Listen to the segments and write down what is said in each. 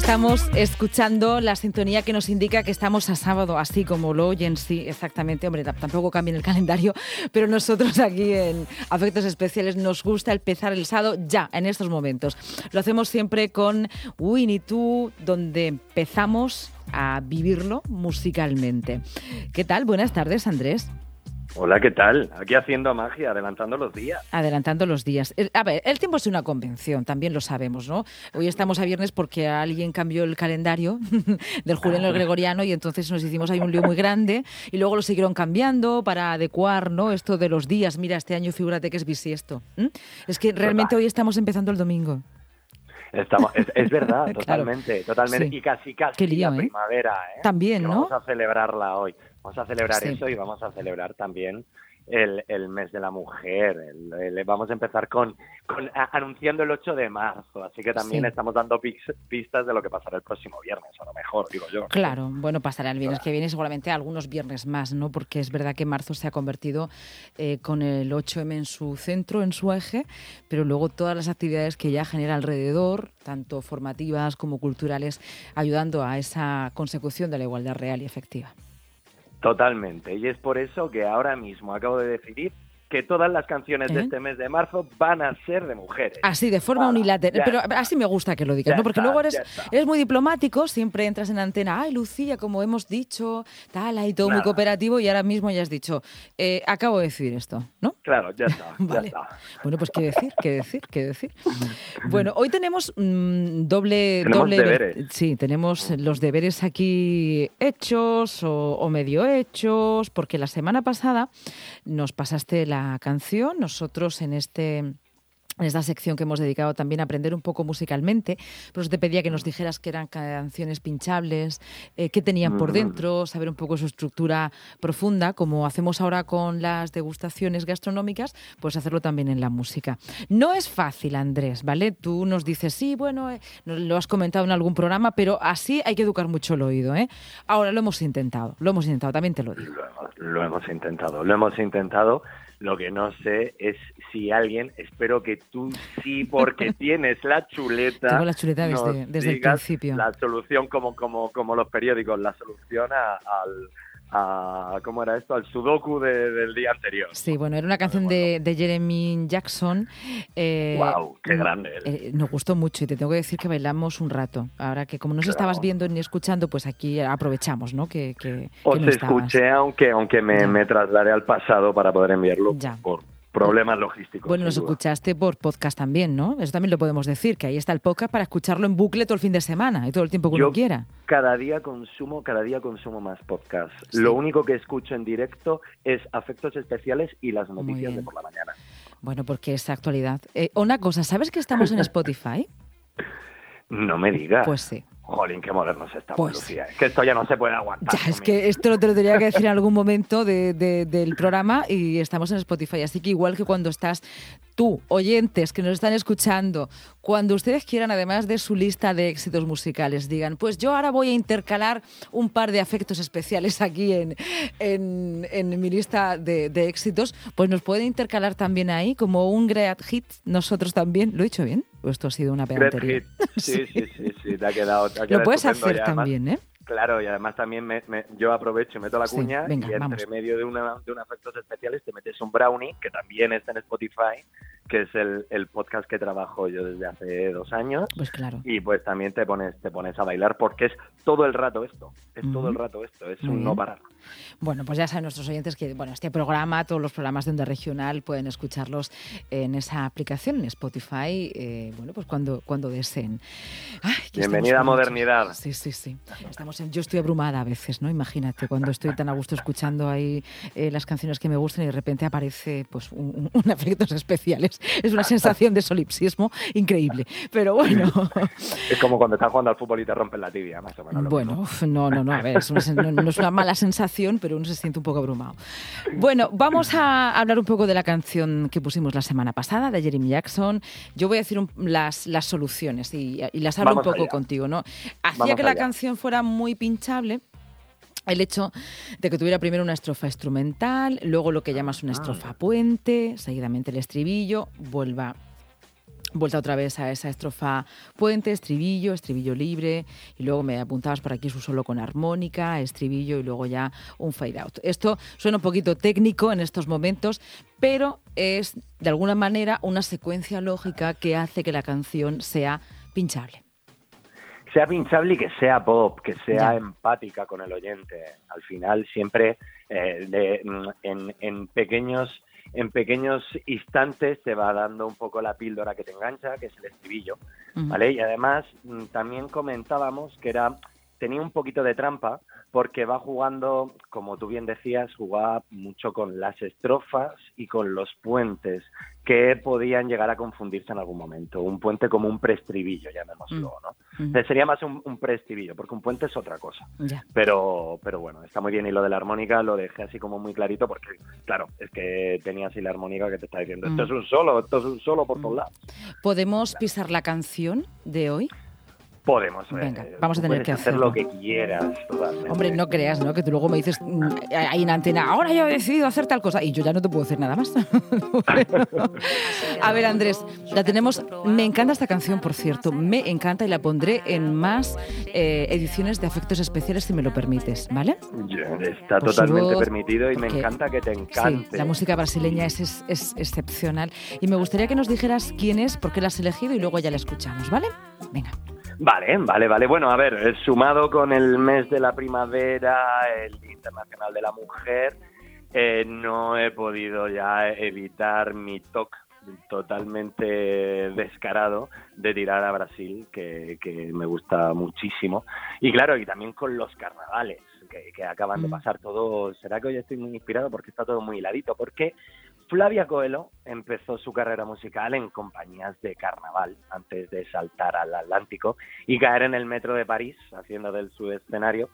estamos escuchando la sintonía que nos indica que estamos a sábado, así como lo oyen, sí, exactamente. Hombre, tampoco cambien el calendario, pero nosotros aquí en Afectos Especiales nos gusta empezar el sábado ya, en estos momentos. Lo hacemos siempre con Winnie Two, donde empezamos a vivirlo musicalmente. ¿Qué tal? Buenas tardes, Andrés. Hola, ¿qué tal? Aquí haciendo magia, adelantando los días. Adelantando los días. A ver, el tiempo es una convención, también lo sabemos, ¿no? Hoy estamos a viernes porque alguien cambió el calendario del juliano al gregoriano y entonces nos hicimos ahí un lío muy grande y luego lo siguieron cambiando para adecuar, ¿no? Esto de los días. Mira, este año figúrate que es bisiesto. Es que realmente hoy estamos empezando el domingo. Estamos, es, verdad, totalmente, totalmente. Y casi, casi la ¿eh? primavera, ¿eh? También, ¿no? Vamos a celebrarla hoy. Vamos a celebrar eso y vamos a celebrar también el, el mes de la mujer. vamos a empezar con, con anunciando el 8 de marzo, así que también estamos dando pistas de lo que pasará el próximo viernes, a lo mejor, digo yo. Claro, bueno, pasará el viernes que viene, seguramente algunos viernes más, ¿no? Porque es verdad que marzo se ha convertido eh, con el 8M en su centro, en su eje, pero luego todas las actividades que ya genera alrededor, tanto formativas como culturales, ayudando a esa consecución de la igualdad real y efectiva. Totalmente. Y es por eso que ahora mismo acabo de decidir que todas las canciones de ¿Eh? este mes de marzo van a ser de mujeres. Así, de forma unilateral. Pero así me gusta que lo digas, ¿no? Porque luego eres, eres muy diplomático, siempre entras en antena, ay, Lucía, como hemos dicho, tal, hay todo muy cooperativo y ahora mismo ya has dicho, eh, acabo de decir esto, ¿no? Claro, ya está, ya está. Bueno, pues qué decir, qué decir, qué decir. Bueno, hoy tenemos mm, doble... Tenemos doble deberes. Sí, tenemos los deberes aquí hechos o medio hechos, porque la semana pasada nos pasaste la canción. Nosotros en este en esta sección que hemos dedicado también a aprender un poco musicalmente, pues te pedía que nos dijeras que eran canciones pinchables, eh, qué tenían por dentro, saber un poco su estructura profunda, como hacemos ahora con las degustaciones gastronómicas, pues hacerlo también en la música. No es fácil, Andrés, ¿vale? Tú nos dices, sí, bueno, eh, lo has comentado en algún programa, pero así hay que educar mucho el oído, ¿eh? Ahora lo hemos intentado, lo hemos intentado, también te lo digo. lo hemos intentado, lo hemos intentado lo que no sé es si alguien, espero que tú sí, porque tienes la chuleta. Tengo la chuleta desde, desde el principio. La solución, como, como, como los periódicos, la solución al a, ¿cómo era esto? Al sudoku del día anterior. Sí, bueno, era una canción de, Jeremy Jackson. Eh, ¡Wow! ¡Qué grande! Eh, nos gustó mucho y te tengo que decir que bailamos un rato. Ahora que como no se estabas viendo ni escuchando, pues aquí aprovechamos, ¿no? Que, que, Os escuché, aunque, aunque me, me, trasladé al pasado para poder enviarlo ya. por problemas logísticos. Bueno, nos escuchaste por podcast también, ¿no? Eso también lo podemos decir, que ahí está el podcast para escucharlo en bucle todo el fin de semana y todo el tiempo que uno quiera. Cada día consumo, cada día consumo más podcast. Lo único que escucho en directo es afectos especiales y las noticias de por la mañana. Bueno, porque es actualidad. Eh, una cosa, ¿sabes que estamos en Spotify? no me digas. Pues sí. Jolín, qué modernos estamos, pues, Lucía. Es que esto ya no se puede aguantar. Ya, es que esto lo te lo tenía que decir en algún momento del programa y estamos en Spotify. Así que igual que cuando estás tú, oyentes que nos están escuchando, cuando ustedes quieran, además de su lista de éxitos musicales, digan, pues yo ahora voy a intercalar un par de afectos especiales aquí en, en, mi lista de, éxitos, pues nos pueden intercalar también ahí como un great hit, nosotros también. ¿Lo he dicho bien? ¿O esto ha sido una pedantería? Sí, sí, sí, sí, te ha quedado. Lo puedes hacer también, ¿eh? Claro, y además también me, yo aprovecho y meto la cuña y entre medio de, una, de un efectos especiales te metes un brownie, que también está en Spotify, que es el, el, podcast que trabajo yo desde hace dos años. Pues claro. Y pues también te pones, te pones a bailar porque es todo el rato esto, es todo el rato esto, es un no parar. Bueno, pues ya saben nuestros oyentes que bueno, este programa, todos los programas de Onda Regional pueden escucharlos en esa aplicación, en Spotify, eh, bueno, pues cuando, cuando deseen. Bienvenida a Modernidad. Sí, sí, sí. Estamos yo estoy abrumada a veces, ¿no? Imagínate, cuando estoy tan a gusto escuchando ahí eh, las canciones que me gustan y de repente aparece pues un, efectos especiales. Es una sensación de solipsismo increíble. Pero bueno. Es como cuando estás jugando al fútbol y te rompen la tibia, más o menos. Bueno, no, no, no, a ver, no, es una mala sensación, pero uno se siente un poco abrumado. Bueno, vamos a hablar un poco de la canción que pusimos la semana pasada, de Jeremy Jackson. Yo voy a decir las, las soluciones y, las hablo un poco contigo, ¿no? Hacía que la canción fuera muy pinchable el hecho de que tuviera primero una estrofa instrumental, luego lo que llamas una estrofa puente, seguidamente el estribillo, vuelva vuelta otra vez a esa estrofa puente, estribillo, estribillo libre, y luego me apuntabas por aquí su solo con armónica, estribillo y luego ya un fade out. Esto suena un poquito técnico en estos momentos, pero es de alguna manera una secuencia lógica que hace que la canción sea pinchable. Sea pinchable y que sea pop, que sea empática con el oyente. Al final siempre eh, en, en pequeños en pequeños instantes te va dando un poco la píldora que te engancha, que es el estribillo, ¿vale? Y además mm, también comentábamos que era tenía un poquito de trampa porque va jugando, como tú bien decías, jugaba mucho con las estrofas y con los puentes que podían llegar a confundirse en algún momento. Un puente como un preestribillo, llamémoslo, mm. ¿no? Sería más un, un preestribillo, porque un puente es otra cosa. Pero, pero bueno, está muy bien. Y lo de la armónica lo dejé así como muy clarito, porque, claro, es que tenía así la armónica que te está diciendo, esto mm. es un solo, esto es un solo por todos mm. lados. ¿Podemos pisar la canción de hoy? Podemos. Venga, eh, vamos a tener que hacer lo que quieras. Hombre, no creas, ¿no? Que tú luego me dices mm, ahí en antena, ahora yo he decidido hacer tal cosa y yo ya no te puedo hacer nada más. a ver, Andrés, la tenemos. Me encanta esta canción, por cierto. Me encanta y la pondré en más eh, ediciones de efectos especiales si me lo permites, ¿vale? Está totalmente permitido y me encanta que te encante. Sí, la música brasileña es, es, es excepcional. Y me gustaría que nos dijeras quién es, por qué la has elegido y luego ya la escuchamos, ¿vale? Venga. Vale, vale, vale. Bueno, a ver, eh, sumado con el mes de la primavera, el Internacional de la Mujer, eh, no he podido ya evitar mi toque totalmente descarado de tirar a Brasil, que, que, me gusta muchísimo. Y claro, y también con los carnavales, que, que acaban de mm. pasar todo. ¿Será que hoy estoy muy inspirado? Porque está todo muy hiladito. Porque Flavia Coelho empezó su carrera musical en compañías de carnaval antes de saltar al Atlántico y caer en el metro de París, haciendo del su escenario,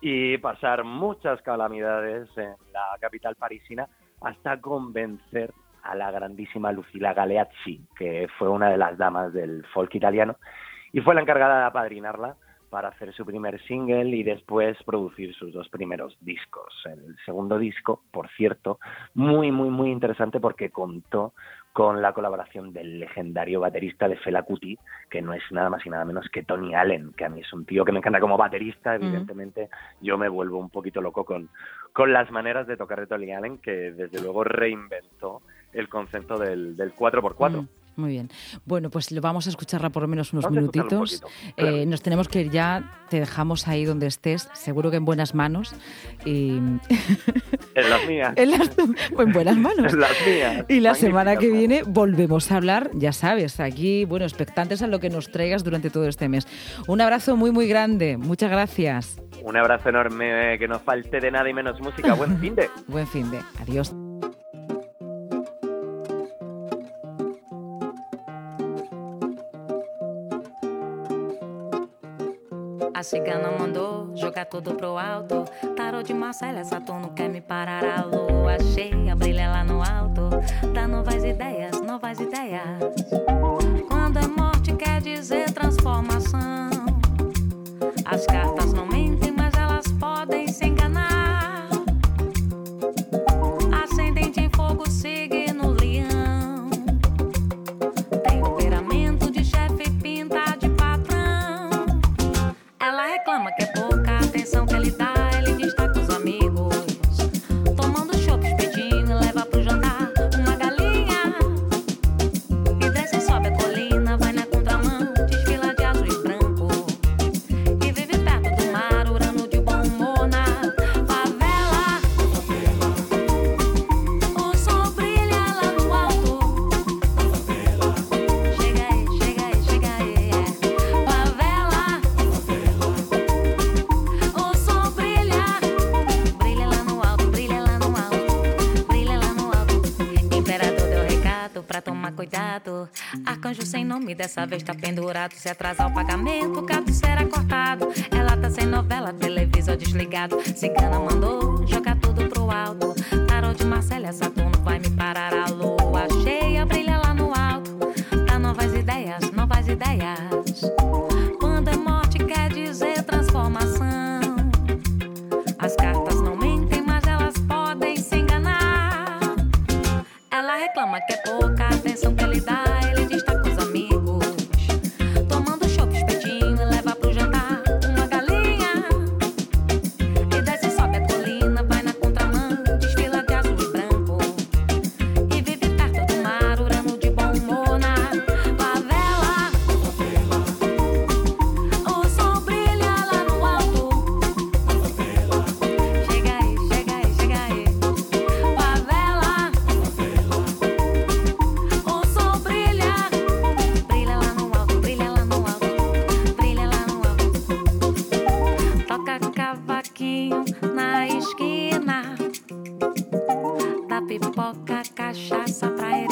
y pasar muchas calamidades en la capital parisina hasta convencer a la grandísima Lucila Galeazzi, que fue una de las damas del folk italiano, y fue la encargada de apadrinarla para hacer su primer single y después producir sus dos primeros discos. El segundo disco, por cierto, muy, muy, muy interesante porque contó con la colaboración del legendario baterista de Fela Kuti, que no es nada más y nada menos que Tony Allen, que a mí es un tío que me encanta como baterista, evidentemente yo me vuelvo un poquito loco con, con las maneras de tocar de Tony Allen, que desde luego reinventó el concepto del, del 4x4. Muy bien. Bueno, pues lo vamos a escucharla por lo menos unos minutitos. Eh, nos tenemos que ir ya. Te dejamos ahí donde estés, seguro que en buenas manos. Y... En las mías. en, buenas manos. En las mías. Y la semana que viene volvemos a hablar, ya sabes, aquí, bueno, expectantes a lo que nos traigas durante todo este mes. Un abrazo muy, muy grande. Muchas gracias. Un abrazo enorme, que no falte de nada y menos música. Buen fin de. Buen fin de. Adiós. A cigana mandou jogar tudo pro alto. Tarô de Marcela, Saturno quer me parar a lua cheia, brilha lá no alto. Dá novas ideias, novas ideias. Quando é morte quer dizer transformação. As cartas dessa vez tá pendurado. Se atrasar o pagamento, o gato será cortado. Ela tá sem novela, televisor desligado. Cigana mandou jogar tudo pro alto. Tarô de Marcela, Saturno vai me parar a lua cheia, brilha lá no alto. Dá novas ideias, novas ideias. Quando é morte quer dizer transformação. As cartas não mentem, mas elas podem se enganar. Ela reclama que é pouca pipoca, cachaça pra ele.